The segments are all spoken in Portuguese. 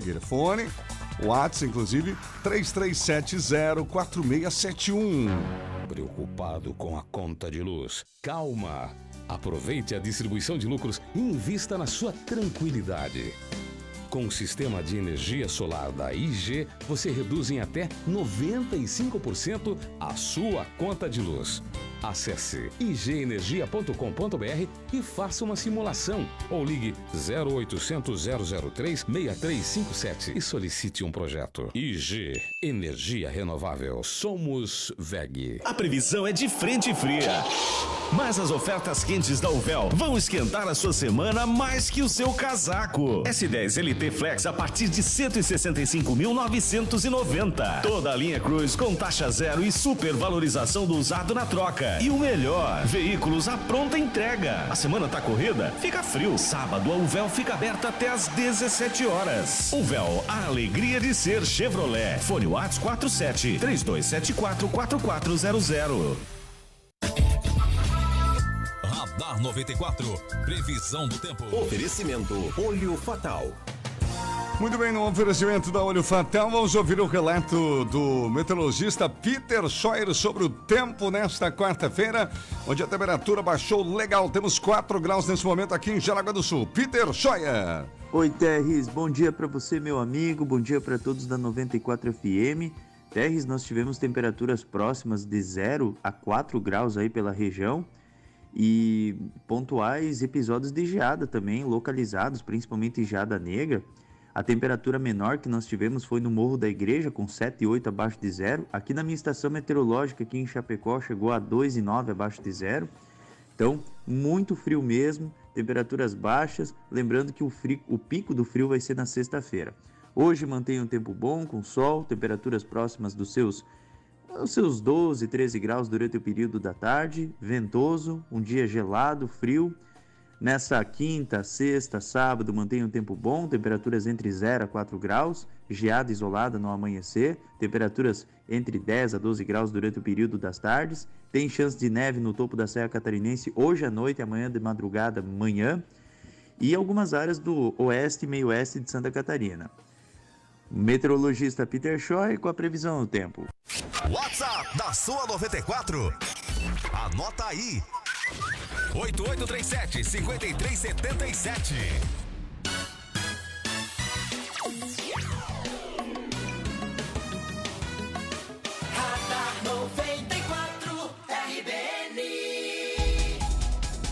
Figueira. Fone, WhatsApp, inclusive, 33704671. Preocupado com a conta de luz? Calma! Aproveite a distribuição de lucros e invista na sua tranquilidade. Com o sistema de energia solar da IG, você reduz em até 95% a sua conta de luz. Acesse igenergia.com.br e faça uma simulação ou ligue 0800 003 6357 e solicite um projeto. IG Energia Renovável. Somos VEG. A previsão é de frente fria. Mas as ofertas quentes da Uvel vão esquentar a sua semana mais que o seu casaco. S10 LT Flex a partir de 165.990. Toda a linha Cruz com taxa zero e supervalorização do usado na troca. E o melhor, veículos à pronta entrega. A semana tá corrida? Fica frio. Sábado a Uvel fica aberta até às 17 horas. Uvel, a alegria de ser Chevrolet. Fone Whats 47 3274 4400. Radar 94. Previsão do tempo. Oferecimento Olho Fatal. Muito bem, no oferecimento da Olho Fatal, vamos ouvir o relato do meteorologista Peter Scheuer sobre o tempo nesta quarta-feira, onde a temperatura baixou legal. Temos 4 graus nesse momento aqui em Jaraguá do Sul. Peter Scheuer. Oi, Terres. Bom dia para você, meu amigo. Bom dia para todos da 94 FM. Terres, nós tivemos temperaturas próximas de 0 a 4 graus aí pela região e pontuais episódios de geada também, localizados, principalmente geada negra. A temperatura menor que nós tivemos foi no Morro da Igreja, com 7,8 abaixo de zero. Aqui na minha estação meteorológica, aqui em Chapecó, chegou a 2,9 abaixo de zero. Então, muito frio mesmo, temperaturas baixas. Lembrando que o, frio, o pico do frio vai ser na sexta-feira. Hoje mantém um tempo bom, com sol, temperaturas próximas dos seus, os seus 12, 13 graus durante o período da tarde, ventoso, um dia gelado, frio. Nessa quinta, sexta, sábado, mantém um tempo bom, temperaturas entre 0 a 4 graus, geada isolada no amanhecer, temperaturas entre 10 a 12 graus durante o período das tardes, tem chance de neve no topo da Serra Catarinense hoje à noite, amanhã de madrugada, manhã, e algumas áreas do oeste e meio oeste de Santa Catarina. Meteorologista Peter Scheu com a previsão do tempo. WhatsApp da sua 94. Anota aí. 8837 5377.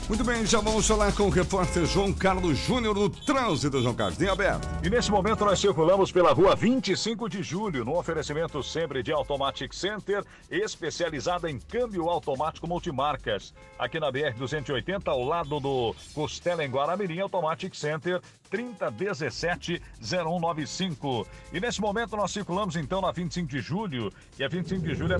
Muito bem, já vamos falar com o repórter João Carlos Júnior do Trânsito, João Carlos. Tem aberto. E nesse momento nós circulamos pela rua 25 de julho, no oferecimento sempre de Automatic Center, especializada em câmbio automático multimarcas. Aqui na BR-280, ao lado do Costela em Guaramirim, Automatic Center, 3017-0195. E nesse momento nós circulamos então na 25 de julho, e a 25 de julho é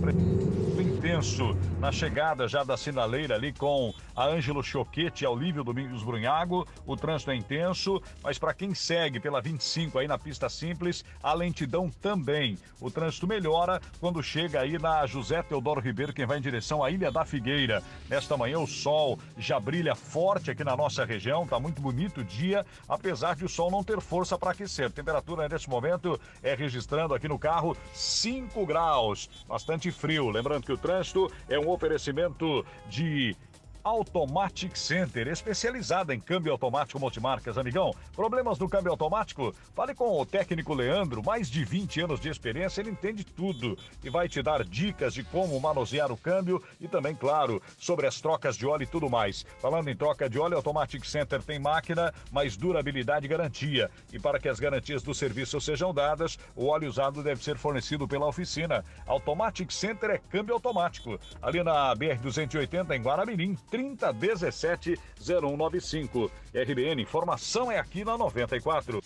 intenso na chegada já da sinaleira ali com a Ângelo Choquete ao Lívio Domingos Brunhago. O trânsito é intenso, mas para quem segue pela 25 aí na pista simples, a lentidão também. O trânsito melhora quando chega aí na José Teodoro Ribeiro, quem vai em direção à Ilha da Figueira. Nesta manhã o sol já brilha forte aqui na nossa região, tá muito bonito o dia, apesar de o sol não ter força para aquecer. Temperatura nesse momento é registrando aqui no carro 5 graus, bastante frio. Lembrando que o trânsito é um oferecimento de Automatic Center, especializada em câmbio automático multimarcas, amigão. Problemas no câmbio automático? Fale com o técnico Leandro, mais de 20 anos de experiência, ele entende tudo e vai te dar dicas de como manusear o câmbio e também, claro, sobre as trocas de óleo e tudo mais. Falando em troca de óleo, Automatic Center tem máquina, mais durabilidade e garantia. E para que as garantias do serviço sejam dadas, o óleo usado deve ser fornecido pela oficina. Automatic Center é câmbio automático. Ali na BR-280, em Guaramirim, 3017-0195. RBN, informação é aqui na 94.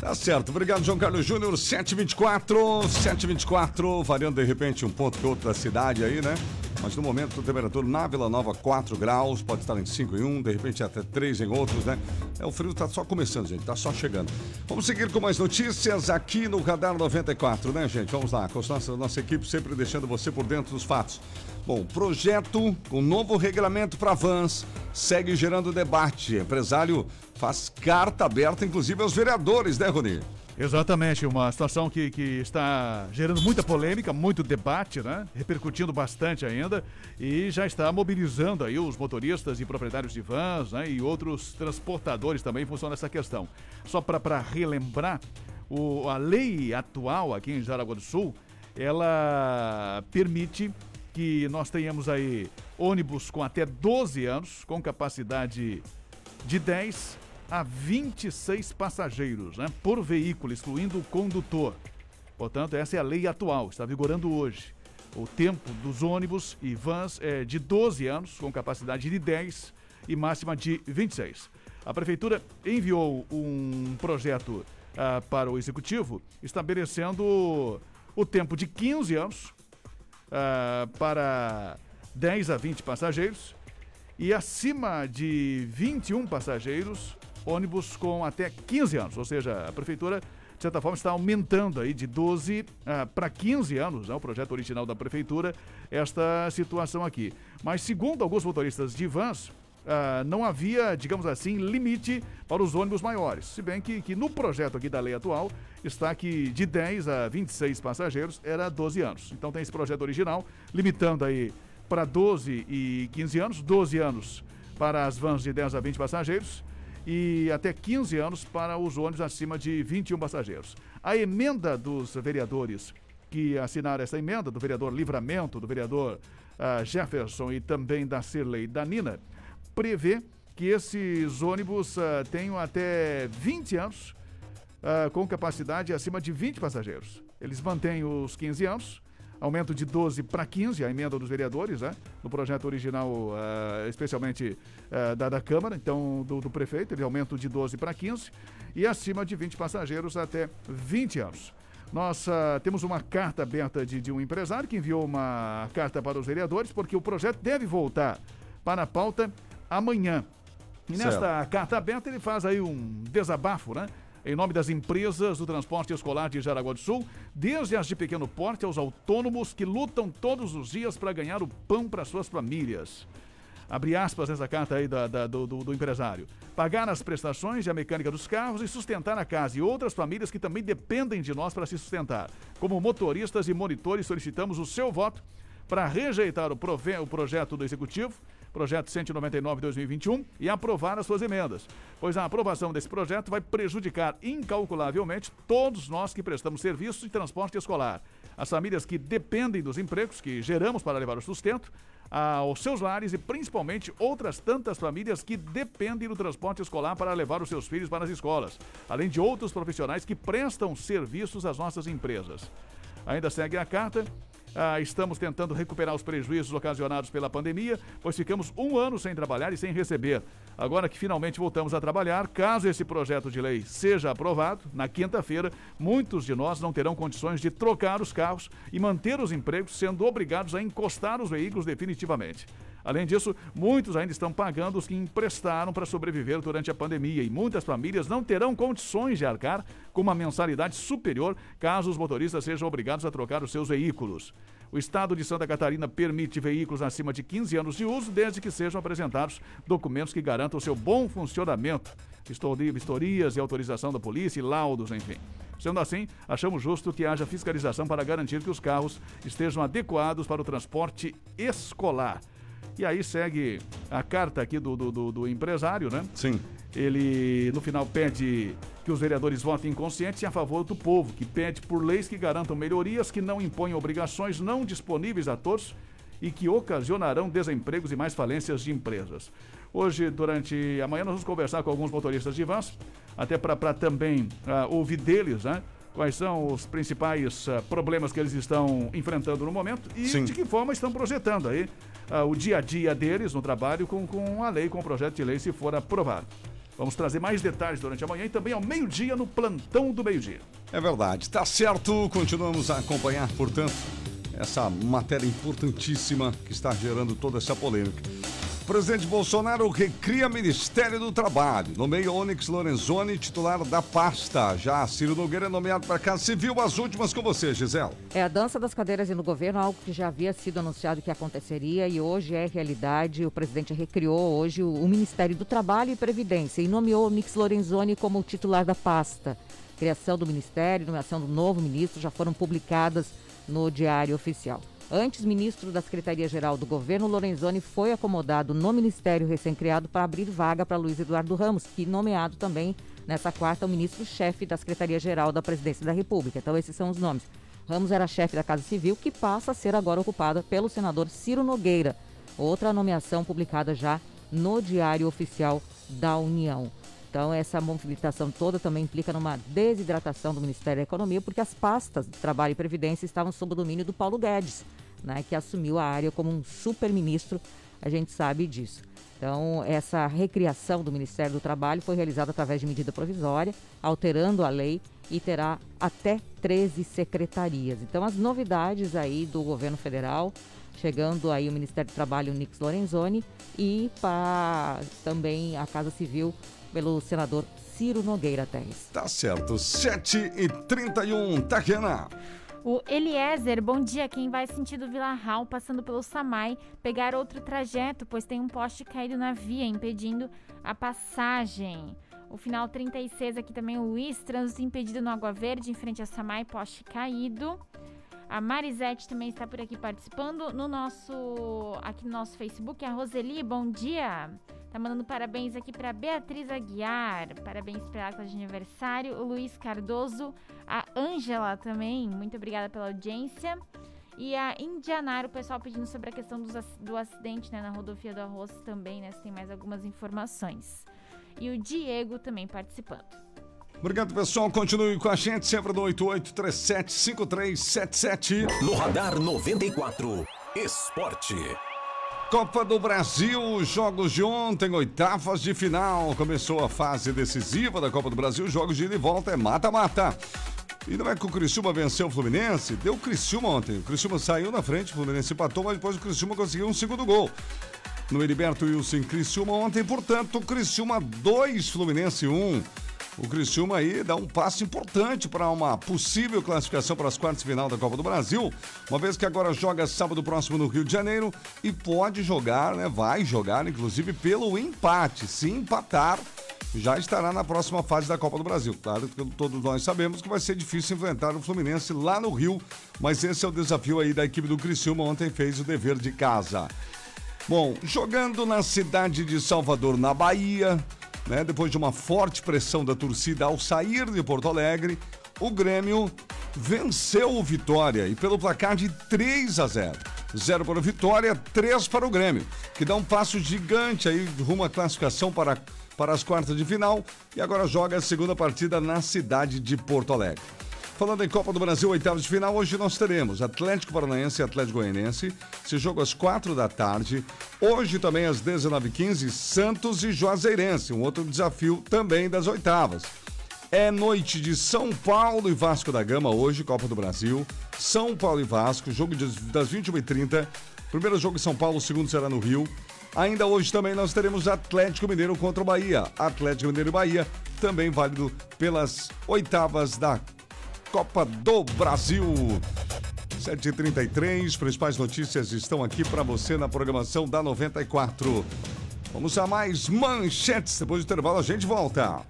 Tá certo, obrigado João Carlos Júnior, 724, 724, variando de repente um ponto que outro da cidade aí, né? Mas no momento temperatura na Vila Nova 4 graus, pode estar em 5 em um, de repente até 3 em outros, né? É, o frio tá só começando, gente, tá só chegando. Vamos seguir com mais notícias aqui no Radar 94, né, gente? Vamos lá, com a nossa, nossa equipe sempre deixando você por dentro dos fatos. Bom, projeto com novo regulamento para vans segue gerando debate. Empresário faz carta aberta, inclusive aos vereadores, né, Rony? Exatamente, uma situação que, que está gerando muita polêmica, muito debate, né? Repercutindo bastante ainda e já está mobilizando aí os motoristas e proprietários de vans né? e outros transportadores também em função dessa questão. Só para relembrar, o, a lei atual aqui em Jaraguá do Sul, ela permite que nós tenhamos aí ônibus com até 12 anos, com capacidade de 10 a 26 passageiros né, por veículo, excluindo o condutor. Portanto, essa é a lei atual, está vigorando hoje. O tempo dos ônibus e vans é de 12 anos, com capacidade de 10 e máxima de 26. A Prefeitura enviou um projeto ah, para o Executivo, estabelecendo o tempo de 15 anos ah, para 10 a 20 passageiros e acima de 21 passageiros, ônibus com até 15 anos. Ou seja, a Prefeitura, de certa forma, está aumentando aí de 12 ah, para 15 anos, né, o projeto original da Prefeitura, esta situação aqui. Mas, segundo alguns motoristas de vans, ah, não havia, digamos assim, limite para os ônibus maiores. Se bem que, que no projeto aqui da lei atual está que de 10 a 26 passageiros era 12 anos. Então tem esse projeto original, limitando aí para 12 e 15 anos, 12 anos para as vans de 10 a 20 passageiros e até 15 anos para os ônibus acima de 21 passageiros. A emenda dos vereadores que assinaram essa emenda, do vereador Livramento, do vereador ah, Jefferson e também da Cirlei Danina, prevê que esses ônibus ah, tenham até 20 anos ah, com capacidade acima de 20 passageiros. Eles mantêm os 15 anos, aumento de 12 para 15, a emenda dos vereadores, né? No projeto original, ah, especialmente ah, da, da Câmara, então do, do prefeito, ele aumenta de 12 para 15, e acima de 20 passageiros até 20 anos. Nós ah, temos uma carta aberta de, de um empresário que enviou uma carta para os vereadores, porque o projeto deve voltar para a pauta amanhã. E nesta Certo. carta aberta ele faz aí um desabafo, né? Em nome das empresas do transporte escolar de Jaraguá do Sul, desde as de pequeno porte aos autônomos que lutam todos os dias para ganhar o pão para suas famílias. Abre aspas nessa carta aí da- da- do, do- empresário. Pagar as prestações e a mecânica dos carros e sustentar a casa e outras famílias que também dependem de nós para se sustentar. Como motoristas e monitores, solicitamos o seu voto para rejeitar o, prove- o projeto do Executivo, projeto 199-2021, e aprovar as suas emendas, pois a aprovação desse projeto vai prejudicar incalculavelmente todos nós que prestamos serviços de transporte escolar, as famílias que dependem dos empregos que geramos para levar o sustento aos seus lares e principalmente outras tantas famílias que dependem do transporte escolar para levar os seus filhos para as escolas, além de outros profissionais que prestam serviços às nossas empresas. Ainda segue a carta. Ah, estamos tentando recuperar os prejuízos ocasionados pela pandemia, pois ficamos um ano sem trabalhar e sem receber. Agora que finalmente voltamos a trabalhar, caso esse projeto de lei seja aprovado, na quinta-feira, muitos de nós não terão condições de trocar os carros e manter os empregos, sendo obrigados a encostar os veículos definitivamente. Além disso, muitos ainda estão pagando os que emprestaram para sobreviver durante a pandemia e muitas famílias não terão condições de arcar com uma mensalidade superior caso os motoristas sejam obrigados a trocar os seus veículos. O Estado de Santa Catarina permite veículos acima de 15 anos de uso, desde que sejam apresentados documentos que garantam seu bom funcionamento, vistorias e autorização da polícia e laudos, enfim. Sendo assim, achamos justo que haja fiscalização para garantir que os carros estejam adequados para o transporte escolar. E aí segue a carta aqui do, do, do- do empresário, né? Sim. Ele, no final, pede que os vereadores votem conscientes e a favor do povo, que pede por leis que garantam melhorias, que não impõem obrigações não disponíveis a todos e que ocasionarão desempregos e mais falências de empresas. Hoje, durante a manhã, nós vamos conversar com alguns motoristas de vans, até para também ah, ouvir deles, né? Quais são os principais ah, problemas que eles estão enfrentando no momento e Sim. de que forma estão projetando aí ah, o dia a dia deles no trabalho com, com a lei, com o projeto de lei, se for aprovado. Vamos trazer mais detalhes durante a manhã e também ao meio-dia no plantão do meio-dia. É verdade, tá certo. Continuamos a acompanhar, portanto, essa matéria importantíssima que está gerando toda essa polêmica. Presidente Bolsonaro recria Ministério do Trabalho. Nomeia Onyx Lorenzoni, titular da pasta. Já Ciro Nogueira é nomeado para Casa Civil. As últimas com você, Gisele. É a dança das cadeiras no governo, algo que já havia sido anunciado que aconteceria e hoje é realidade. O presidente recriou hoje o, o Ministério do Trabalho e Previdência e nomeou Onyx Lorenzoni como titular da pasta. Criação do ministério, nomeação do novo ministro já foram publicadas no Diário Oficial. Antes, ministro da Secretaria-Geral do Governo, Lorenzoni foi acomodado no ministério recém-criado para abrir vaga para Luiz Eduardo Ramos, que nomeado também nessa quarta o ministro-chefe da Secretaria-Geral da Presidência da República. Então, esses são os nomes. Ramos era chefe da Casa Civil, que passa a ser agora ocupada pelo senador Ciro Nogueira. Outra nomeação publicada já no Diário Oficial da União. Então, essa movimentação toda também implica numa desidratação do Ministério da Economia, porque as pastas de Trabalho e Previdência estavam sob o domínio do Paulo Guedes, né, que assumiu a área como um super-ministro, a gente sabe disso. Então, essa recriação do Ministério do Trabalho foi realizada através de medida provisória, alterando a lei e terá até 13 secretarias. Então, as novidades aí do governo federal, chegando aí o Ministério do Trabalho, Nix Lorenzoni, e para também a Casa Civil, pelo senador Ciro Nogueira Terres. Tá certo. 7 e 31 Tatiana. O Eliezer, bom dia. Quem vai sentido Vila Real, passando pelo Samai, pegar outro trajeto, pois tem um poste caído na via, impedindo a passagem. O final 36 aqui também, o Luiz, trânsito impedido no Água Verde, em frente a Samai, poste caído. A Marisete também está por aqui participando no nosso aqui no nosso Facebook. A Roseli, bom dia. Tá mandando parabéns aqui para Beatriz Aguiar. Parabéns para ela de aniversário. O Luiz Cardoso, a Ângela também. Muito obrigada pela audiência. E a Indianara, o pessoal pedindo sobre a questão dos, do acidente né, na rodovia do Arroz também, né? Se tem mais algumas informações. E o Diego também participando. Obrigado, pessoal. Continue com a gente sempre no 88375377. No Radar 94, Esporte. Copa do Brasil, jogos de ontem, oitavas de final. Começou a fase decisiva da Copa do Brasil, jogos de ida e volta, é mata-mata. E não é que o Criciúma venceu o Fluminense? Deu o Criciúma ontem. O Criciúma saiu na frente, o Fluminense empatou, mas depois o Criciúma conseguiu um segundo gol. No Heriberto Wilson Criciúma ontem, portanto, Criciúma 2, Fluminense 1. O Criciúma aí dá um passo importante para uma possível classificação para as quartas de final da Copa do Brasil, uma vez que agora joga sábado próximo no Rio de Janeiro e pode jogar, né? Vai jogar, inclusive, pelo empate. Se empatar, já estará na próxima fase da Copa do Brasil. Claro que todos nós sabemos que vai ser difícil enfrentar o Fluminense lá no Rio, mas esse é o desafio aí da equipe do Criciúma. Ontem fez o dever de casa. Bom, jogando na cidade de Salvador, na Bahia, né? Depois de uma forte pressão da torcida ao sair de Porto Alegre, o Grêmio venceu o Vitória e pelo placar de 3 a 0. 0 para o Vitória, 3 para o Grêmio, que dá um passo gigante aí rumo à classificação para, para as quartas de final e agora joga a segunda partida na cidade de Porto Alegre. Falando em Copa do Brasil, oitavos de final, hoje nós teremos Atlético Paranaense e Atlético Goianense. Esse jogo às quatro da tarde. Hoje também às 19h15, Santos e Juazeirense. Um outro desafio também das oitavas. É noite de São Paulo e Vasco da Gama hoje, Copa do Brasil. São Paulo e Vasco, jogo das 21h30. Primeiro jogo em São Paulo, o segundo será no Rio. Ainda hoje também nós teremos Atlético Mineiro contra o Bahia. Atlético Mineiro e Bahia, também válido pelas oitavas da Copa do Brasil. 7h33, principais notícias estão aqui para você na programação da 94. Vamos a mais manchetes. Depois do intervalo a gente volta.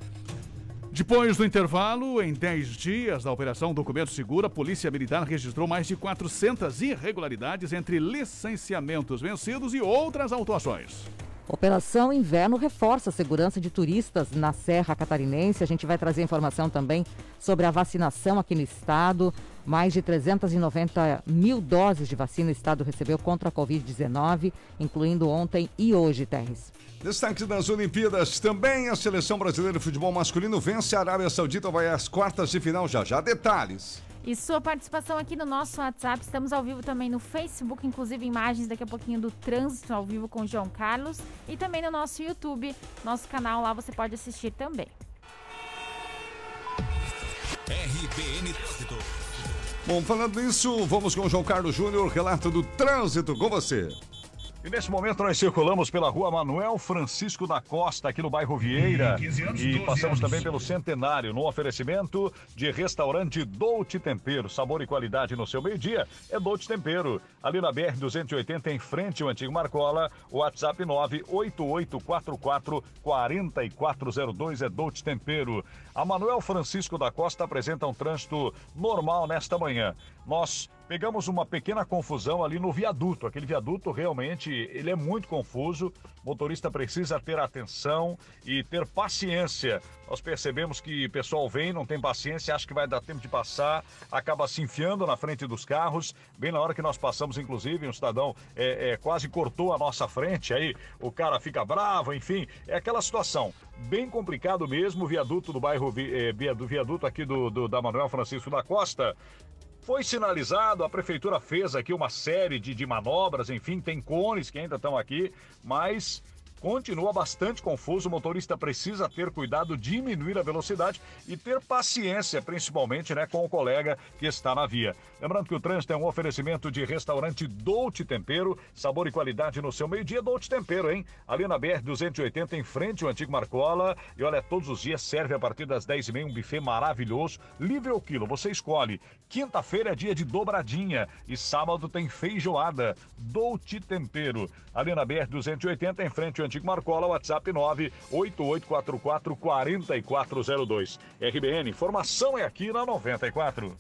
Depois do intervalo, em 10 dias da Operação Documento Seguro, a Polícia Militar registrou mais de 400 irregularidades entre licenciamentos vencidos e outras autuações. Operação Inverno reforça a segurança de turistas na Serra Catarinense. A gente vai trazer informação também sobre a vacinação aqui no estado. Mais de 390 mil doses de vacina o estado recebeu contra a Covid-19, incluindo ontem e hoje, Terres. Destaque das Olimpíadas. Também a seleção brasileira de futebol masculino vence a Arábia Saudita, vai às quartas de final já já. Detalhes. E sua participação aqui no nosso WhatsApp. Estamos ao vivo também no Facebook, inclusive imagens daqui a pouquinho do trânsito ao vivo com o João Carlos. E também no nosso YouTube, nosso canal lá você pode assistir também. RBN Trânsito. Bom, falando nisso, vamos com o João Carlos Júnior, relato do trânsito com você. E nesse momento nós circulamos pela rua Manuel Francisco da Costa, aqui no bairro Vieira. E passamos também pelo Centenário, no oferecimento de restaurante Dolce Tempero. Sabor e qualidade no seu meio-dia é Dolce Tempero. Ali na BR-280, em frente ao antigo Marcola, o WhatsApp 98844 4402 é Dolce Tempero. A Manuel Francisco da Costa apresenta um trânsito normal nesta manhã. Nós pegamos uma pequena confusão ali no viaduto. Aquele viaduto realmente ele é muito confuso. O motorista precisa ter atenção e ter paciência. Nós percebemos que o pessoal vem, não tem paciência, acha que vai dar tempo de passar, acaba se enfiando na frente dos carros. Bem na hora que nós passamos, inclusive, um cidadão é, é, quase cortou a nossa frente. Aí o cara fica bravo, enfim, é aquela situação bem complicado mesmo. O viaduto do bairro via- do viaduto aqui do, do- da Manuel Francisco da Costa. Foi sinalizado, a prefeitura fez aqui uma série de, de manobras, enfim, tem cones que ainda estão aqui, mas continua bastante confuso. O motorista precisa ter cuidado, diminuir a velocidade e ter paciência, principalmente né, com o colega que está na via. Lembrando que o trânsito é um oferecimento de restaurante Dolce Tempero, sabor e qualidade no seu meio-dia, Dolce Tempero, hein? Ali na BR-280, em frente ao antigo Marcola. E olha, todos os dias serve a partir das 10h30 um buffet maravilhoso, livre ao quilo, você escolhe. Quinta-feira é dia de dobradinha e sábado tem feijoada. Dolce Tempero. Ali na BR-280, em frente ao antigo Marcola, WhatsApp 98844 4402. RBN, informação é aqui na 94.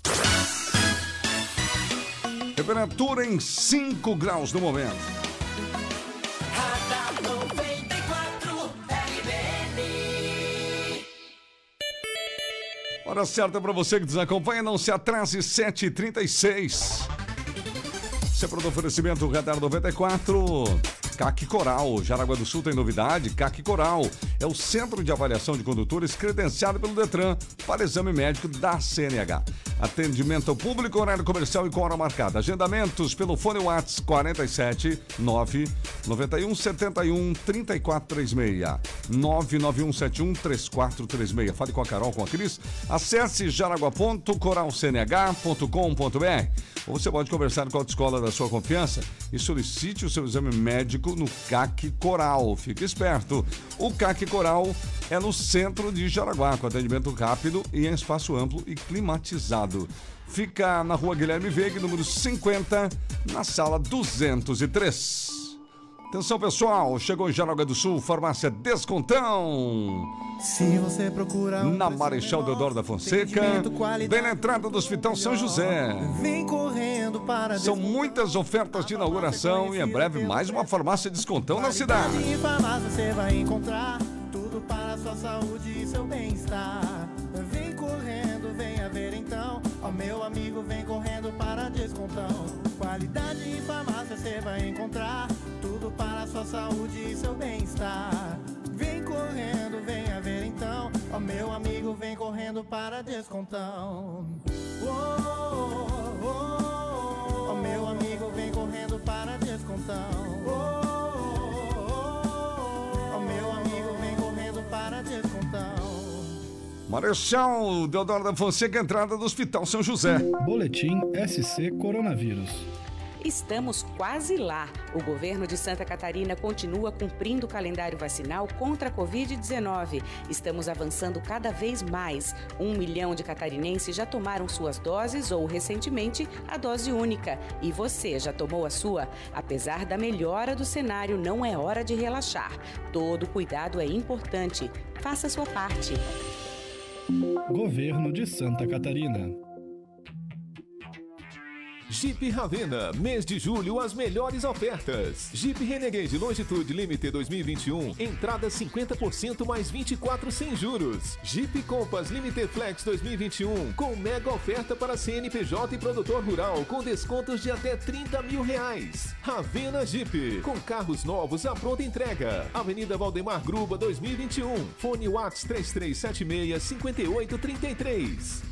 Temperatura em 5 graus no momento. Radar 94 RBN. Hora certa para você que nos acompanha, não se atrase, 7h36. Sempre do oferecimento Radar 94. CAC Coral, Jaraguá do Sul tem novidade. CAC Coral é o centro de avaliação de condutores credenciado pelo Detran para exame médico da CNH. Atendimento ao público, horário comercial e com hora marcada. Agendamentos pelo fone Whats 47 9 91 71 3436 991 71 3436. Fale com a Carol, com a Cris. Acesse jaraguá.coralcnh.com.br ou você pode conversar com a autoescola da sua confiança e solicite o seu exame médico no CAC Coral. Fique esperto. O CAC Coral é no centro de Jaraguá, com atendimento rápido e em espaço amplo e climatizado. Fica na rua Guilherme Veiga, número 50, na sala 203. Atenção pessoal, chegou em Jaraguá do Sul, farmácia Descontão. Se você procura um Na Marechal Deodoro da Fonseca, bem na entrada do Hospital São José. Vem correndo para São muitas ofertas de inauguração e em breve mais uma farmácia Descontão na cidade. Para sua saúde e seu bem-estar. Vem correndo, venha ver então. Ó meu amigo, vem correndo para descontão. Qualidade em farmácia você vai encontrar tudo para sua saúde e seu bem-estar. Vem correndo, venha ver então. Ó meu amigo, vem correndo para descontão. Oh, oh, oh, oh. Meu amigo, vem correndo para descontão. Marechal Deodoro da Fonseca, entrada do Hospital São José. Boletim SC Coronavírus. Estamos quase lá. O governo de Santa Catarina continua cumprindo o calendário vacinal contra a Covid-19. Estamos avançando cada vez mais. Um milhão de catarinenses já tomaram suas doses ou, recentemente, a dose única. E você já tomou a sua? Apesar da melhora do cenário, não é hora de relaxar. Todo cuidado é importante. Faça a sua parte. Governo de Santa Catarina. Jeep Ravena, mês de julho, as melhores ofertas. Jeep Renegade Longitude Limited 2021, entrada 50% mais 24 sem juros. Jeep Compass Limited Flex 2021, com mega oferta para CNPJ e produtor rural, com descontos de até 30 mil reais. Ravena Jeep, com carros novos à pronta entrega. Avenida Valdemar Gruba 2021, fone Whats 3376 5833.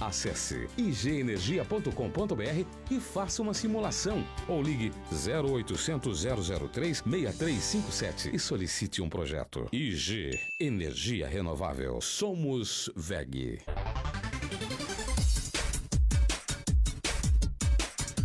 Acesse igenergia.com.br e faça uma simulação ou ligue 0800 003 6357 e solicite um projeto. IG Energia Renovável. Somos VEG.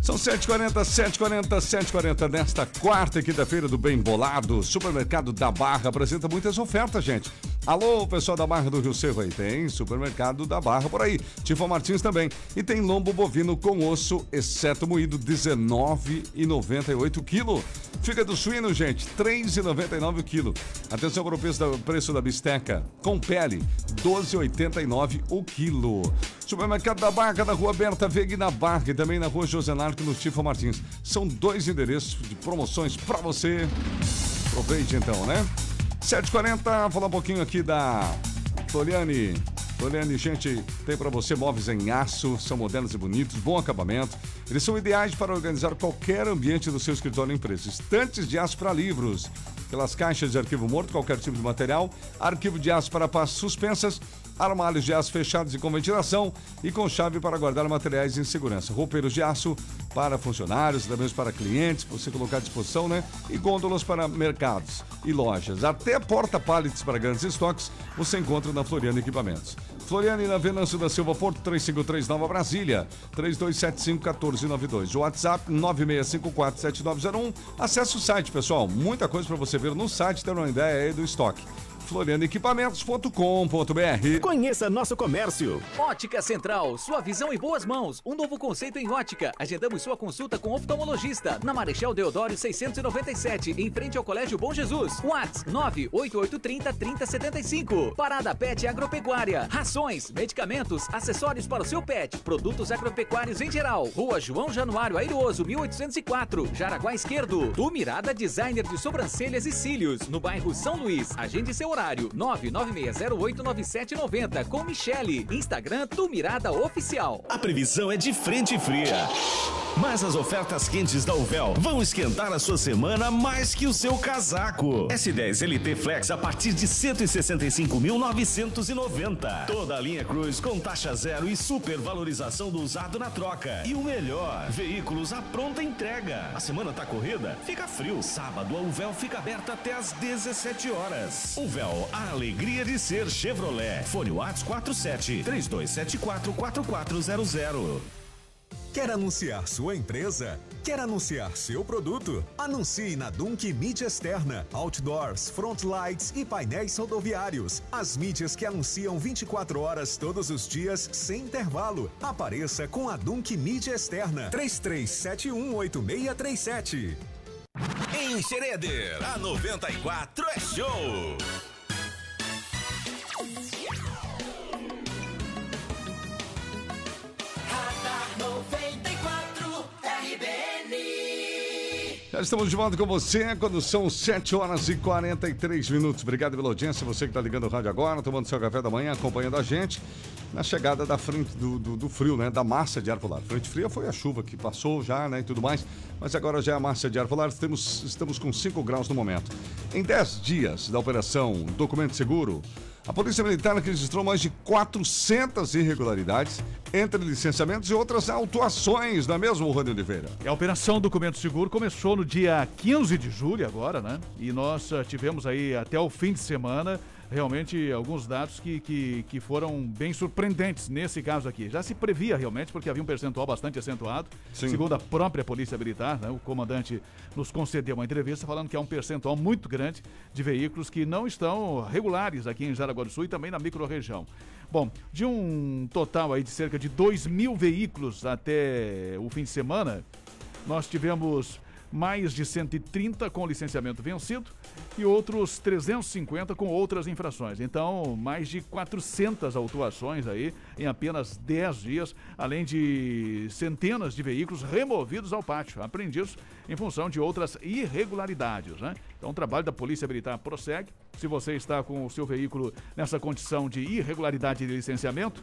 São 7h40, 7h40, 7h40 nesta quarta e quinta-feira do Bem Bolado. Supermercado da Barra apresenta muitas ofertas, gente. Alô, pessoal da Barra do Rio Cerro aí. Tem supermercado da Barra por aí. Tifa Martins também. E tem lombo bovino com osso, exceto moído, R$19,98 quilo. Fígado suíno, gente, R$3,99 o quilo. Atenção para o preço da, preço da bisteca. Com pele, R$12,89 o quilo. Supermercado da Barra, na Rua Berta Veg na Barra e também na Rua José Narco no Tifa Martins. São dois endereços de promoções para você. Aproveite então, né? 7h40, falar um pouquinho aqui da Floriane. Floriane, gente, tem para você móveis em aço, são modernos e bonitos, bom acabamento. Eles são ideais para organizar qualquer ambiente do seu escritório ou empresa. Estantes de aço para livros, pelas caixas de arquivo morto, qualquer tipo de material, arquivo de aço para pastas suspensas, armários de aço fechados e com ventilação e com chave para guardar materiais em segurança. Roupeiros de aço para funcionários, também para clientes, para você colocar à disposição, né? E gôndolas para mercados e lojas. Até porta-pallets para grandes estoques você encontra na Floriano Equipamentos. Floriane na Venâncio da Silva Porto 353 Nova Brasília 3275-1492. WhatsApp 96547901. Acesse o site, pessoal. Muita coisa para você ver no site, ter uma ideia aí do estoque florianequipamentos.com.br. Conheça nosso comércio. Ótica Central, sua visão em boas mãos. Um novo conceito em ótica. Agendamos sua consulta com oftalmologista na Marechal Deodoro 697, em frente ao Colégio Bom Jesus. WhatsApp 98830 3075. Parada Pet Agropecuária. Rações, medicamentos, acessórios para o seu pet, produtos agropecuários em geral. Rua João Januário Airoso, 1804, Jaraguá Esquerdo. Do Mirada Designer de sobrancelhas e cílios, no bairro São Luís. Agende seu horário 996089790 com Michele. Instagram do Mirada Oficial. A previsão é de frente fria. Mas as ofertas quentes da Uvel vão esquentar a sua semana mais que o seu casaco. S10 LT Flex a partir de 165.990. Toda a linha Cruz com taxa zero e supervalorização do usado na troca. E o melhor, veículos à pronta entrega. A semana tá corrida? Fica frio. Sábado a Uvel fica aberta até às 17 horas. Uvel, a alegria de ser Chevrolet. Fone Whats 47 3274 4400. Quer anunciar sua empresa? Quer anunciar seu produto? Anuncie na Dunk Mídia Externa, Outdoors, Frontlights e painéis rodoviários. As mídias que anunciam 24 horas todos os dias, sem intervalo. Apareça com a Dunk Mídia Externa. 33718637. Em Xereder, a 94 é show. Já estamos de volta com você quando são 7 horas e 43 minutos. Obrigado pela audiência, você que está ligando o rádio agora, tomando seu café da manhã, acompanhando a gente na chegada da frente do, do, do frio, né? Da massa de ar polar. Frente fria foi a chuva que passou já, né? E tudo mais. Mas agora já é a massa de ar polar. Temos, estamos com 5 graus no momento. Em 10 dias da operação Documento Seguro, a Polícia Militar registrou mais de 400 irregularidades entre licenciamentos e outras autuações, não é mesmo, Rony Oliveira? A Operação Documento Seguro começou no dia 15 de julho agora, né? E nós ah, tivemos aí até o fim de semana realmente alguns dados que, que, que foram bem surpreendentes nesse caso aqui. Já se previa realmente, porque havia um percentual bastante acentuado. Sim. Segundo a própria Polícia Militar, né, o comandante nos concedeu uma entrevista falando que há um percentual muito grande de veículos que não estão regulares aqui em Jaraguá do Sul e também na microrregião. Bom, de um total aí de cerca de 2 mil veículos até o fim de semana, nós tivemos mais de 130 com licenciamento vencido e outros 350 com outras infrações. Então, mais de 400 autuações aí em apenas 10 dias, além de centenas de veículos removidos ao pátio, apreendidos em função de outras irregularidades, né? Então, o trabalho da Polícia Militar prossegue. Se você está com o seu veículo nessa condição de irregularidade de licenciamento,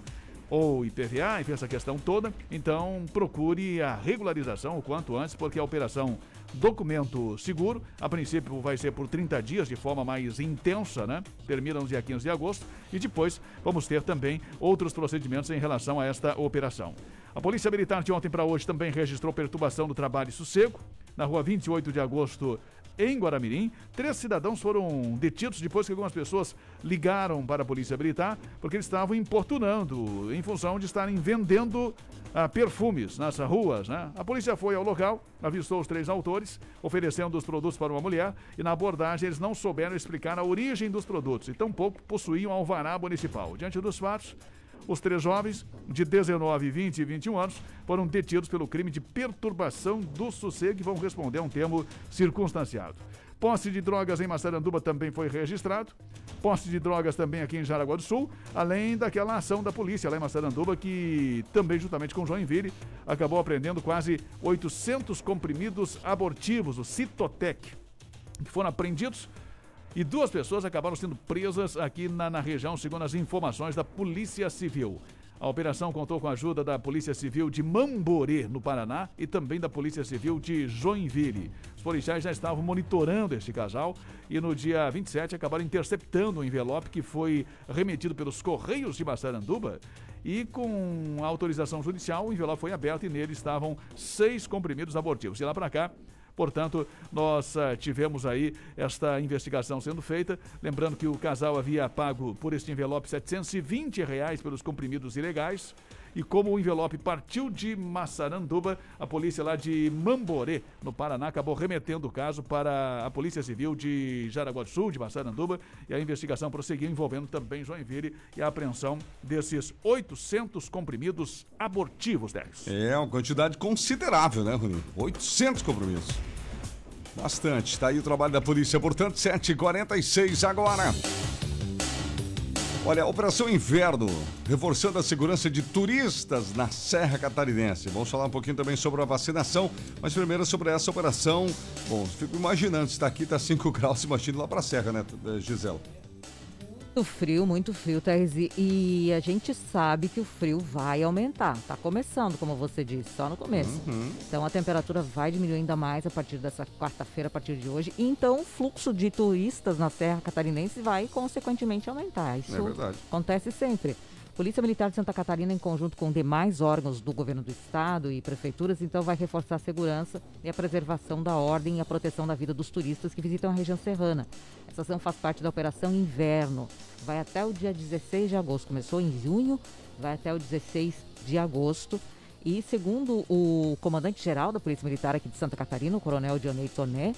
ou IPVA, enfim, essa questão toda, então procure a regularização o quanto antes, porque a operação documento seguro. A princípio vai ser por 30 dias de forma mais intensa, né? Termina no dia 15 de agosto e depois vamos ter também outros procedimentos em relação a esta operação. A Polícia Militar de ontem para hoje também registrou perturbação do trabalho e sossego. Na rua 28 de agosto, em Guaramirim. Três cidadãos foram detidos depois que algumas pessoas ligaram para a Polícia Militar porque eles estavam importunando em função de estarem vendendo ah, perfumes nas ruas. Né? A polícia foi ao local, avistou os três autores, oferecendo os produtos para uma mulher e na abordagem eles não souberam explicar a origem dos produtos e tampouco possuíam alvará municipal. Diante dos fatos, os três jovens, de 19, 20 e 21 anos, foram detidos pelo crime de perturbação do sossego e vão responder a um termo circunstanciado. Posse de drogas em Massaranduba também foi registrado. Posse de drogas também aqui em Jaraguá do Sul, além daquela ação da polícia lá em Massaranduba, que também, juntamente com Joinville, acabou apreendendo quase 800 comprimidos abortivos, o Citotec, que foram apreendidos e duas pessoas acabaram sendo presas aqui na, na região, segundo as informações da Polícia Civil. A operação contou com a ajuda da Polícia Civil de Mamborê, no Paraná, e também da Polícia Civil de Joinville. Os policiais já estavam monitorando este casal e no dia 27 acabaram interceptando um envelope que foi remetido pelos Correios de Massaranduba. E com autorização judicial, o envelope foi aberto e nele estavam seis comprimidos abortivos. De lá para cá, Portanto, nós uh, tivemos aí esta investigação sendo feita. Lembrando que o casal havia pago por este envelope 720 reais pelos comprimidos ilegais. E como o envelope partiu de Massaranduba, a polícia lá de Mamborê, no Paraná, acabou remetendo o caso para a Polícia Civil de Jaraguá do Sul, de Massaranduba, e a investigação prosseguiu envolvendo também Joinville e a apreensão desses 800 comprimidos abortivos, Dérgio. É uma quantidade considerável, né, Rony? 800 comprimidos. Bastante. Está aí o trabalho da polícia, portanto, 7h46 agora. Olha, Operação Inverno, reforçando a segurança de turistas na Serra Catarinense. Vamos falar um pouquinho também sobre a vacinação, mas primeiro sobre essa operação. Bom, fico imaginando, está aqui, está 5 graus, imagina lá para a Serra, né, Gisela? Muito frio, muito frio, Terzi. E a gente sabe que o frio vai aumentar. Tá começando, como você disse, só no começo. Uhum. Então a temperatura vai diminuir ainda mais a partir dessa quarta-feira, a partir de hoje. Então o fluxo de turistas na Serra Catarinense vai consequentemente aumentar. Isso É verdade. acontece sempre. Polícia Militar de Santa Catarina, em conjunto com demais órgãos do governo do estado e prefeituras, então vai reforçar a segurança e a preservação da ordem e a proteção da vida dos turistas que visitam a região serrana. Essa ação faz parte da Operação Inverno. Vai até o dia 16 de agosto. Começou em junho, vai até o 16 de agosto. E segundo o comandante-geral da Polícia Militar aqui de Santa Catarina, o coronel Dionei Toné,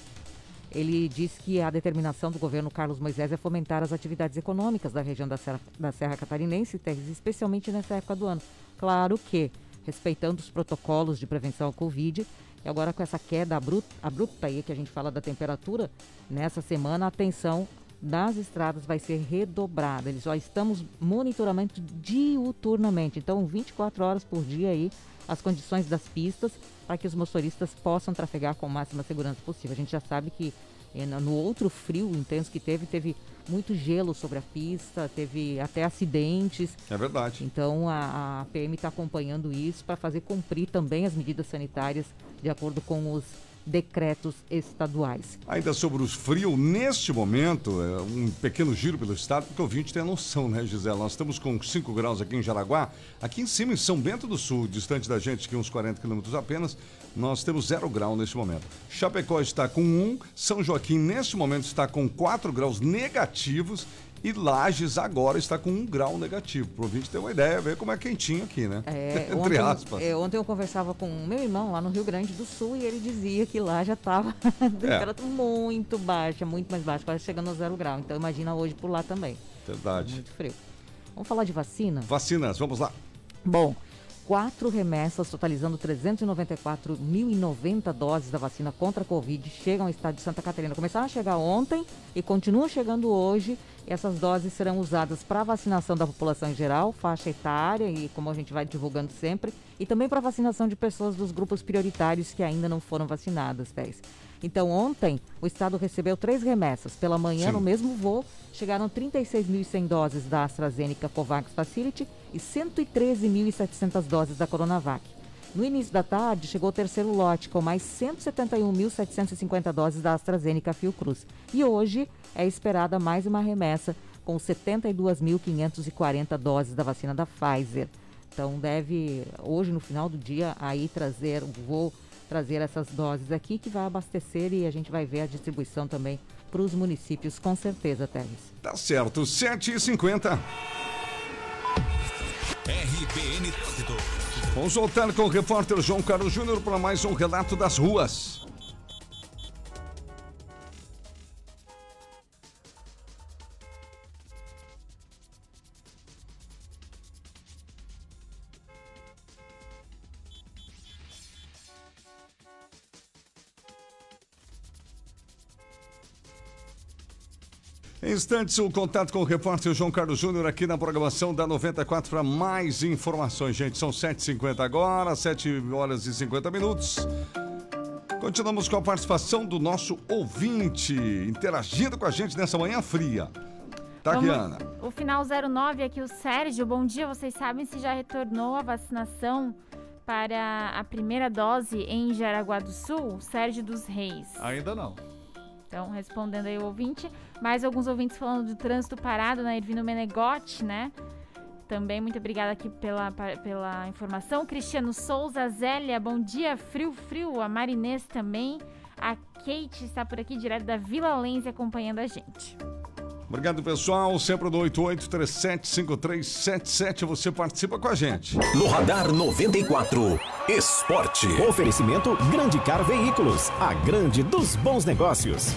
ele disse que a determinação do governo Carlos Moisés é fomentar as atividades econômicas da região da Serra, da Serra Catarinense, especialmente nessa época do ano. Claro que respeitando os protocolos de prevenção ao Covid. E agora com essa queda abrupta, aí que a gente fala da temperatura, nessa semana a atenção das estradas vai ser redobrada. Eles já estamos monitoramento diuturnamente, então 24 horas por dia aí as condições das pistas para que os motoristas possam trafegar com a máxima segurança possível. A gente já sabe que eh, no no outro frio intenso que teve, teve muito gelo sobre a pista, teve até acidentes. É verdade. Então a, a PM está acompanhando isso para fazer cumprir também as medidas sanitárias de acordo com os decretos estaduais. Ainda sobre os frios, neste momento, é um pequeno giro pelo estado, porque o ouvinte tem a noção, né, Gisela? Nós estamos com 5 graus aqui em Jaraguá, aqui em cima em São Bento do Sul, distante da gente, aqui uns 40 quilômetros apenas, nós temos 0 grau neste momento. Chapecó está com 1, um, São Joaquim neste momento está com 4 graus negativos e Lages agora está com 1 um grau negativo. Para o ouvinte ter uma ideia, ver como é quentinho aqui, né? É, Entre ontem, aspas. é, ontem eu conversava com meu irmão lá no Rio Grande do Sul e ele dizia que lá já estava temperatura muito baixa, muito mais baixa, quase chegando a zero grau. Então imagina hoje por lá também. Verdade. Muito frio. Vamos falar de vacina? Vacinas, vamos lá. Bom, quatro remessas, totalizando 394.090 doses da vacina contra a Covid, chegam ao estado de Santa Catarina. Começaram a chegar ontem e continuam chegando hoje. Essas doses serão usadas para vacinação da população em geral, faixa etária e como a gente vai divulgando sempre, e também para vacinação de pessoas dos grupos prioritários que ainda não foram vacinadas, Pés. Então, ontem, o estado recebeu três remessas. Pela manhã, Sim. no mesmo voo, chegaram 36.100 doses da AstraZeneca Covax Facility e 113.700 doses da Coronavac. No início da tarde, chegou o terceiro lote, com mais 171.750 doses da AstraZeneca Fiocruz. E hoje é esperada mais uma remessa, com 72.540 doses da vacina da Pfizer. Então, deve, hoje, no final do dia, aí trazer, vou trazer essas doses aqui, que vai abastecer e a gente vai ver a distribuição também para os municípios, com certeza, Teres. Tá certo, 7h50. RBN Trânsito. Vamos voltar com o repórter João Carlos Júnior para mais um relato das ruas. Em instantes, o contato com o repórter João Carlos Júnior aqui na programação da 94 para mais informações, gente. São 7h50 agora, 7 horas e 50 minutos. Continuamos com a participação do nosso ouvinte, interagindo com a gente nessa manhã fria. Taquiana. Vamos- O final 09 aqui, o Sérgio. Bom dia, vocês sabem se já retornou a vacinação para a primeira dose em Jaraguá do Sul? Sérgio dos Reis. Ainda não. Então, respondendo aí o ouvinte. Mais alguns ouvintes falando do trânsito parado na Ervino Menegote, né? Também muito obrigada aqui pela, pela informação. Cristiano Souza, Zélia, bom dia. Frio, frio. A Marinês também. A Kate está por aqui, direto da Vila Lense, acompanhando a gente. Obrigado, pessoal. Sempre no 88375377 você participa com a gente. No Radar 94, Esporte. Oferecimento Grande Car Veículos, a grande dos bons negócios.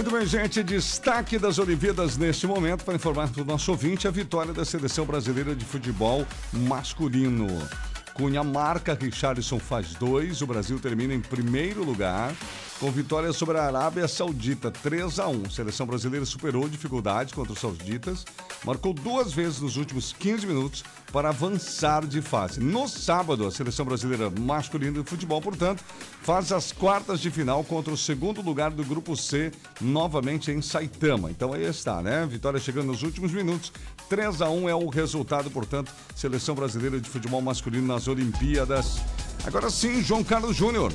Muito bem, gente. Destaque das Olimpíadas neste momento para informar para o nosso ouvinte a vitória da seleção brasileira de futebol masculino. Cunha marca, Richarlison faz dois. O Brasil termina em primeiro lugar com vitória sobre a Arábia Saudita, 3 a 1. A seleção brasileira superou dificuldades contra os sauditas, marcou duas vezes nos últimos 15 minutos para avançar de fase. No sábado, a seleção brasileira masculina de futebol, portanto, faz as quartas de final contra o segundo lugar do grupo C, novamente em Saitama. Então aí está, né? Vitória chegando nos últimos minutos. 3 a 1 é o resultado, portanto, seleção brasileira de futebol masculino nas Olimpíadas. Agora sim, João Carlos Júnior.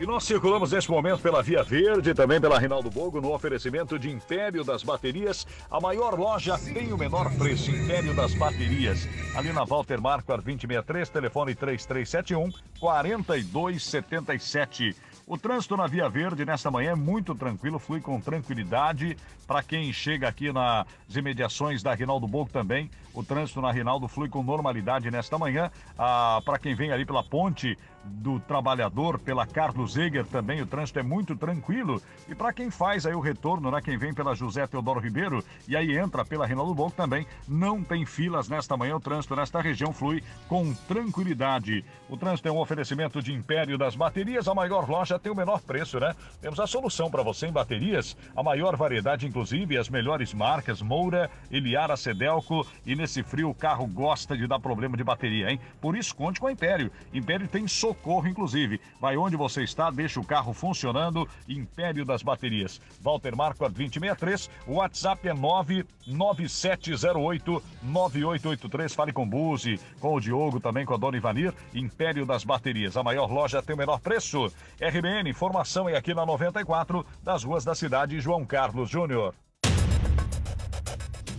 E nós circulamos neste momento pela Via Verde, também pela Rinaldo Bogo, no oferecimento de Império das Baterias. A maior loja tem o menor preço, Império das Baterias. Ali na Walter Marquardt 2063, telefone 3371 4277. O trânsito na Via Verde nesta manhã é muito tranquilo, flui com tranquilidade. Para quem chega aqui nas imediações da Rinaldo Bogo também, o trânsito na Rinaldo flui com normalidade nesta manhã. Ah, Para quem vem ali pela ponte do Trabalhador, pela Carlos Eger também, o trânsito é muito tranquilo. E para quem faz aí o retorno, né, quem vem pela José Teodoro Ribeiro e aí entra pela Rinaldo Bogo também, não tem filas nesta manhã, o trânsito nesta região flui com tranquilidade. O trânsito é um oferecimento de Império das Baterias, a maior loja tem o menor preço, né? Temos a solução para você em baterias, a maior variedade, inclusive, as melhores marcas, Moura, Eliara, Sedelco, e nesse frio o carro gosta de dar problema de bateria, hein? Por isso, conte com a Império. Império tem socorro, inclusive. Vai onde você está, deixa o carro funcionando, Império das Baterias. Walter Marco 2063, o WhatsApp é 99708 9883. Fale com o Buzi, com o Diogo, também com a Dona Ivanir, Império das Baterias. A maior loja tem o menor preço. RBN, informação é aqui na 94, das ruas da cidade, João Carlos Júnior.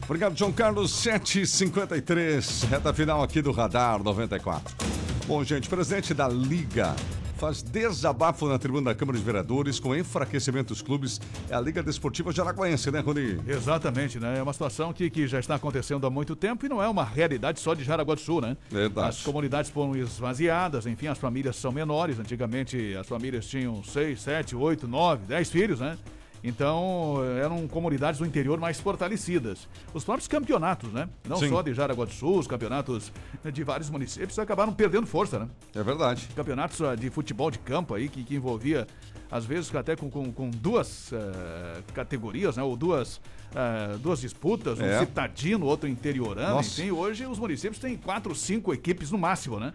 Obrigado, João Carlos. 7h53, reta final aqui do Radar 94. Bom, gente, presidente da Liga faz desabafo na tribuna da Câmara de Vereadores com enfraquecimento dos clubes. É a Liga Desportiva Jaraguaense, né, Rony? Exatamente, né? É uma situação que, que já está acontecendo há muito tempo e não é uma realidade só de Jaraguá do Sul, né? Verdade. As comunidades foram esvaziadas, enfim, as famílias são menores. Antigamente as famílias tinham seis, sete, oito, nove, dez filhos, né? Então eram comunidades do interior mais fortalecidas. Os próprios campeonatos, né? Não Sim. só de Jaraguá do Sul, os campeonatos de vários municípios acabaram perdendo força, né? É verdade. Campeonatos ah, de futebol de campo aí que, que envolvia, às vezes, até com, com, com duas eh, categorias, né? Ou duas, eh, duas disputas, um É. citadino, outro interiorano, Nossa. enfim. Hoje os municípios têm quatro, cinco equipes no máximo, né?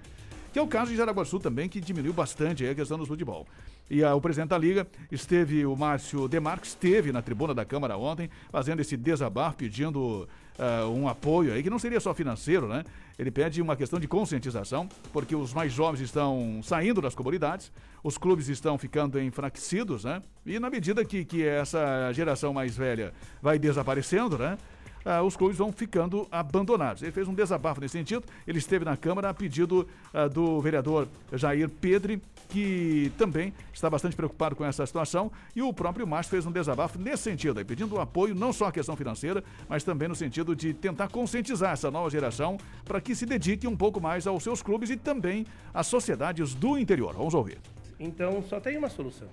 Que é o caso de Sul também, que diminuiu bastante a questão do futebol. E ah, o presidente da Liga esteve, o Márcio Demarques, esteve na tribuna da Câmara ontem, fazendo esse desabafo, pedindo ah, um apoio aí, que não seria só financeiro, né? Ele pede uma questão de conscientização, porque os mais jovens estão saindo das comunidades, os clubes estão ficando enfraquecidos, né? E na medida que, que essa geração mais velha vai desaparecendo, né? Ah, os clubes vão ficando abandonados. Ele fez um desabafo nesse sentido. Ele esteve na Câmara a pedido ah, do vereador Jair Pedre, que também está bastante preocupado com essa situação. E o próprio Márcio fez um desabafo nesse sentido, aí, pedindo um apoio não só à questão financeira, mas também no sentido de tentar conscientizar essa nova geração para que se dedique um pouco mais aos seus clubes e também às sociedades do interior. Vamos ouvir. Então só tem uma solução: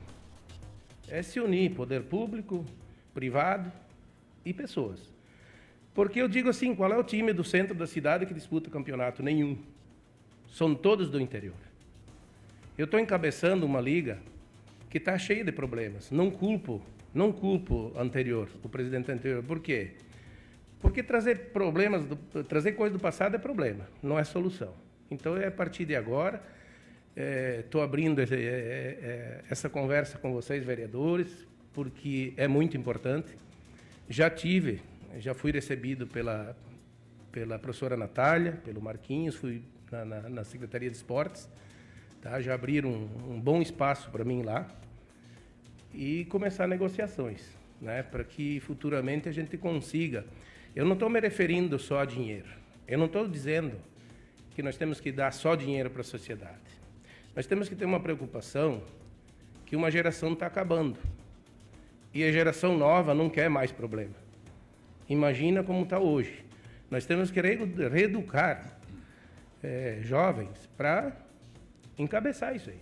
é se unir poder público, privado e pessoas. Porque eu digo assim, qual é o time do centro da cidade que disputa o campeonato? Nenhum. São todos do interior. Eu estou encabeçando uma liga que está cheia de problemas. Não culpo, não culpo anterior, o presidente anterior. Por quê? Porque trazer problemas, do- trazer coisa do passado é problema, não é solução. Então é a partir de agora, estou abrindo esse- é, é, é, essa conversa com vocês, vereadores, porque é muito importante. Já tive, já fui recebido pela, pela professora Natália, pelo Marquinhos, fui na, na, na Secretaria de Esportes, tá? já abriram um, um bom espaço para mim lá e começar negociações, né? para que futuramente a gente consiga. Eu não estou me referindo só a dinheiro, eu não estou dizendo que nós temos que dar só dinheiro para a sociedade. Nós temos que ter uma preocupação que uma geração está acabando e a geração nova não quer mais problema. Imagina como está hoje. Nós temos que re- reeducar eh, jovens para encabeçar isso aí.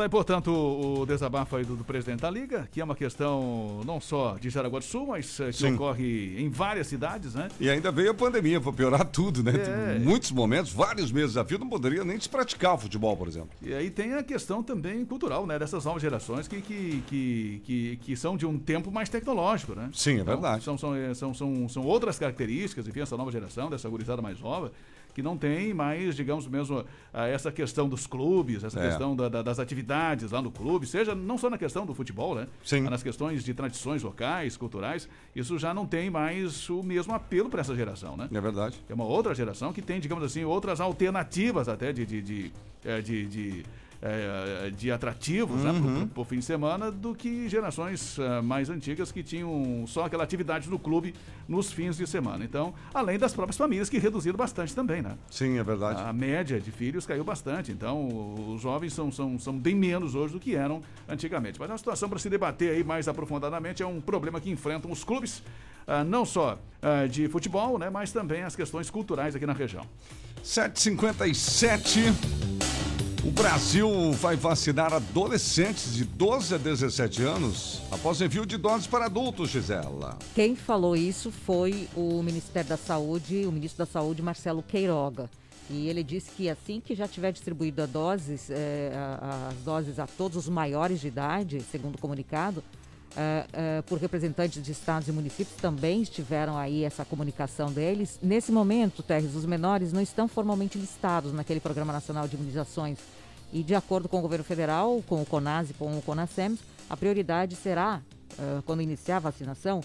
Está aí, portanto, o desabafo aí do, do presidente da Liga, que é uma questão não só de Jaraguá do Sul, mas eh, que Sim. ocorre em várias cidades, né? E ainda veio a pandemia para piorar tudo, né? É. Muitos momentos, vários meses a fio, não poderia nem se praticar o futebol, por exemplo. E aí tem a questão também cultural, né? Dessas novas gerações que, que, que, que, que são de um tempo mais tecnológico, né? Sim, é Então, verdade. São, são, eh, são, são, são outras características, enfim, essa nova geração, dessa gurizada mais nova, que não tem mais, digamos mesmo, ah, essa questão dos clubes, essa É. questão da- da- das atividades lá no clube, seja não só na questão do futebol, né? Sim. Mas nas questões de tradições locais, culturais, isso já não tem mais o mesmo apelo para essa geração, né? É verdade. É uma outra geração que tem, digamos assim, outras alternativas até de, de, de, eh, de, de, eh, de atrativos né, Uhum. para o fim de semana do que gerações eh, mais antigas que tinham só aquela atividade no clube nos fins de semana. Então, além das próprias famílias que reduziram bastante também, né? Sim, é verdade. A média de filhos caiu bastante. Então, os jovens são, são, são bem menos hoje do que eram antigamente. Mas é uma situação para se debater aí mais aprofundadamente. É um problema que enfrentam os clubes, ah, não só ah, de futebol, né, mas também as questões culturais aqui na região. 757. O Brasil vai vacinar adolescentes de 12 a 17 anos após envio de doses para adultos, Gisela. Quem falou isso foi o Ministério da Saúde, o ministro da Saúde, Marcelo Queiroga. E ele disse que assim que já tiver distribuído a doses, a- as doses a todos os maiores de idade, segundo o comunicado, eh, eh, por representantes de estados e municípios também estiveram aí essa comunicação deles. Nesse momento, Terres, os menores não estão formalmente listados naquele Programa Nacional de Imunizações. E de acordo com o governo federal, com o CONAS e com o CONASEMS, a prioridade será, eh, quando iniciar a vacinação,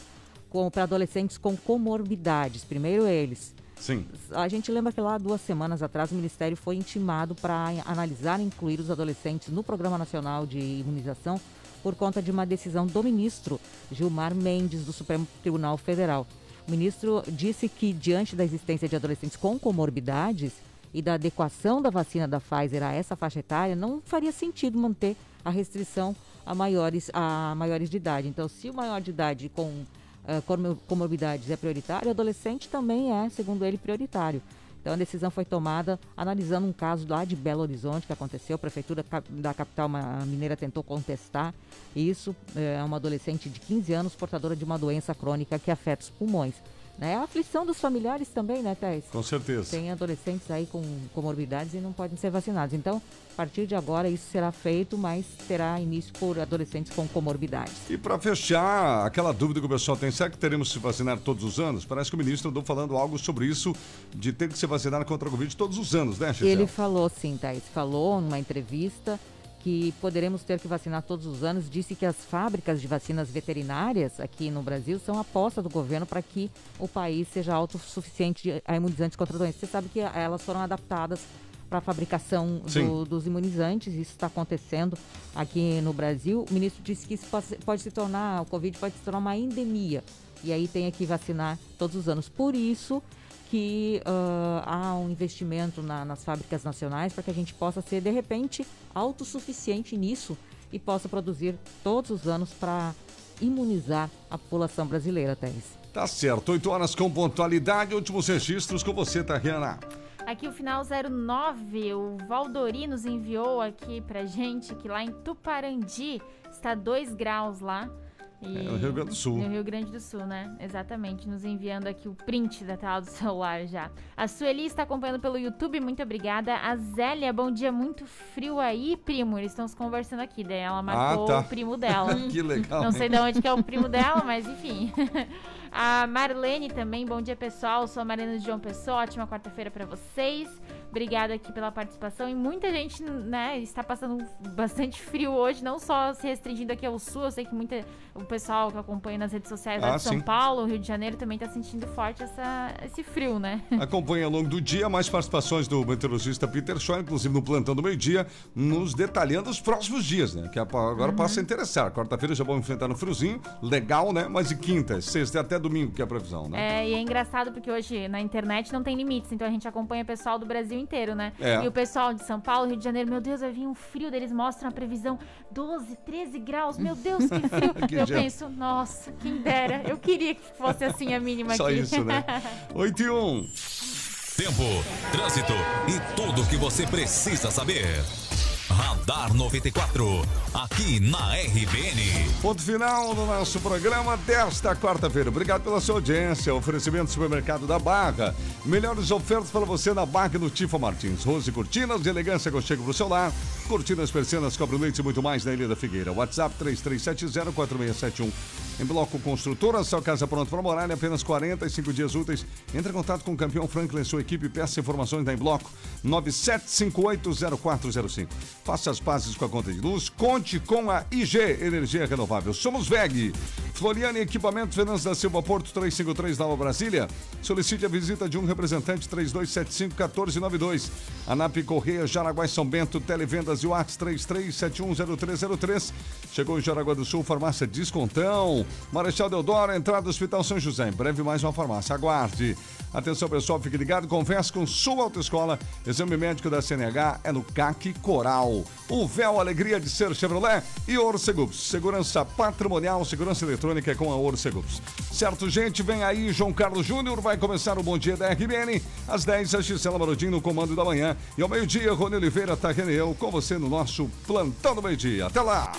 para adolescentes com comorbidades. Primeiro eles. Sim. A gente lembra que lá duas semanas atrás o Ministério foi intimado para analisar e incluir os adolescentes no Programa Nacional de Imunização por conta de uma decisão do ministro Gilmar Mendes, do Supremo Tribunal Federal. O ministro disse que, diante da existência de adolescentes com comorbidades e da adequação da vacina da Pfizer a essa faixa etária, não faria sentido manter a restrição a maiores, a maiores de idade. Então, se o maior de idade com comor- comorbidades é prioritário, o adolescente também é, segundo ele, prioritário. Então a decisão foi tomada analisando um caso lá de Belo Horizonte que aconteceu. A prefeitura da capital mineira tentou contestar isso. É uma adolescente de 15 anos portadora de uma doença crônica que afeta os pulmões. Né? A aflição dos familiares também, né, Thais? Com certeza. Tem adolescentes aí com comorbidades e não podem ser vacinados. Então, a partir de agora, isso será feito, mas terá início por adolescentes com comorbidades. E para fechar, aquela dúvida que o pessoal tem, será que teremos que se vacinar todos os anos? Parece que o ministro andou falando algo sobre isso, de ter que se vacinar contra a Covid todos os anos, né, Gisela? Ele falou sim, Thaís, falou numa entrevista que poderemos ter que vacinar todos os anos. Disse que as fábricas de vacinas veterinárias aqui no Brasil são aposta do governo para que o país seja autossuficiente a imunizantes contra doenças. Você sabe que elas foram adaptadas para a fabricação do- dos imunizantes. Isso está acontecendo aqui no Brasil. O ministro disse que isso pode, pode se tornar, o Covid pode se tornar uma endemia. E aí tem que vacinar todos os anos. Por isso que ah, há um investimento na- nas fábricas nacionais para que a gente possa ser, de repente, autossuficiente nisso e possa produzir todos os anos para imunizar a população brasileira, Thais. Tá certo, 8 horas com pontualidade, últimos registros com você, Tariana. Aqui o final 09, o Valdori nos enviou aqui pra gente que lá em Tuparandi está 2 graus lá. E- É, no Rio Grande do Sul. No Rio Grande do Sul, né? Exatamente, nos enviando aqui o print da tela do celular já. A Sueli está acompanhando pelo YouTube, muito obrigada. A Zélia, bom dia, muito frio aí, primo. Eles estão se conversando aqui, daí ela marcou tá. o primo dela. Que legal, Não sei hein? de onde que é o primo dela, mas enfim. A Marlene também, bom dia pessoal. Sou a Marlene de João Pessoa, ótima quarta-feira pra vocês. Obrigada aqui pela participação. E muita gente, né, está passando bastante frio hoje, não só se restringindo aqui ao sul. Eu sei que muita, o pessoal que acompanha nas redes sociais lá Ah, de São sim. Paulo, Rio de Janeiro, também está sentindo forte essa, esse frio, né? Acompanhe ao longo do dia mais participações do meteorologista Peter Shaw, inclusive no plantão do meio-dia, nos detalhando os próximos dias, né? Que agora Uhum. passa a interessar. Quarta-feira já vamos enfrentar no friozinho, legal, né? Mas e quinta, sexta e até domingo, que é a previsão, né? É, e é engraçado porque hoje na internet não tem limites, então a gente acompanha o pessoal do Brasil inteiro, né? É. E o pessoal de São Paulo, Rio de Janeiro, meu Deus, vai vir um frio, eles mostram a previsão 12, 13 graus, meu Deus, que frio. Que eu gente. penso, nossa, quem dera, eu queria que fosse assim a mínima Só aqui. isso, né? 8 e 1. Tempo, trânsito e tudo o que você precisa saber. Radar 94, aqui na RBN. Ponto final do nosso programa desta quarta-feira. Obrigado pela sua audiência. Oferecimento do Supermercado da Barra. Melhores ofertas para você na Barra e no Tifa Martins. Rose Cortinas de elegância que eu chego pro seu lar. Cortinas, persianas, cobre leite e muito mais na Ilha da Figueira. WhatsApp 33704671. Em Bloco Construtora, sua casa pronta para morar em apenas 45 dias úteis. Entre em contato com o campeão Franklin e sua equipe. Peça informações da Em Bloco 97580405. Faça as pazes com a conta de luz. Conte com a IG Energia Renovável. Somos VEG. Floriane Equipamentos, Venâncio da Silva, Porto 353, Nova Brasília. Solicite a visita de um representante 3275-1492. ANAP Correia, Jaraguá e São Bento, Televendas e Whats 33710303. Chegou em Jaraguá do Sul, farmácia Descontão. Marechal Deodoro, entrada do Hospital São José. Em breve mais uma farmácia. Aguarde. Atenção pessoal, fique ligado, converse com sua autoescola. Exame médico da CNH é no CAC Coral. O véu alegria de ser Chevrolet e Orcegups. Segurança patrimonial, segurança eletrônica é com a Orcegups. Certo, gente, vem aí João Carlos Júnior, vai começar o Bom Dia da RBN. Às 10, a Gisela Marodinho no comando da manhã. E ao meio-dia, Rony Oliveira, Tarrene e eu com você no nosso Plantão do Meio Dia. Até lá!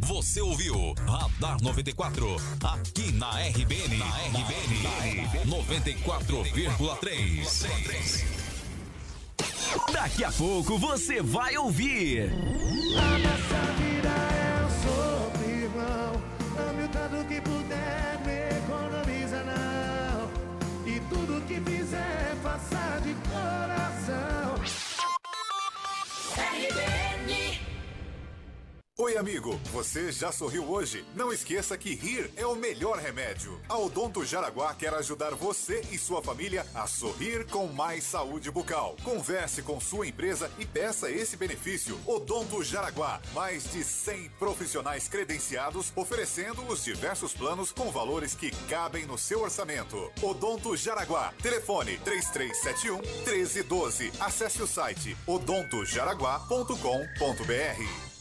Você ouviu Radar 94, aqui na RBN. Na RBN, 94,3. Daqui a pouco você vai ouvir. A nossa vida é um sopro, irmão. Ame o tanto que puder, não economiza não. E tudo que fizer, faça de Oi, amigo. Você já sorriu hoje? Não esqueça que rir é o melhor remédio. A Odonto Jaraguá quer ajudar você e sua família a sorrir com mais saúde bucal. Converse com sua empresa e peça esse benefício. Odonto Jaraguá. Mais de 100 profissionais credenciados oferecendo os diversos planos com valores que cabem no seu orçamento. Odonto Jaraguá. Telefone 3371 1312. Acesse o site odontojaraguá.com.br.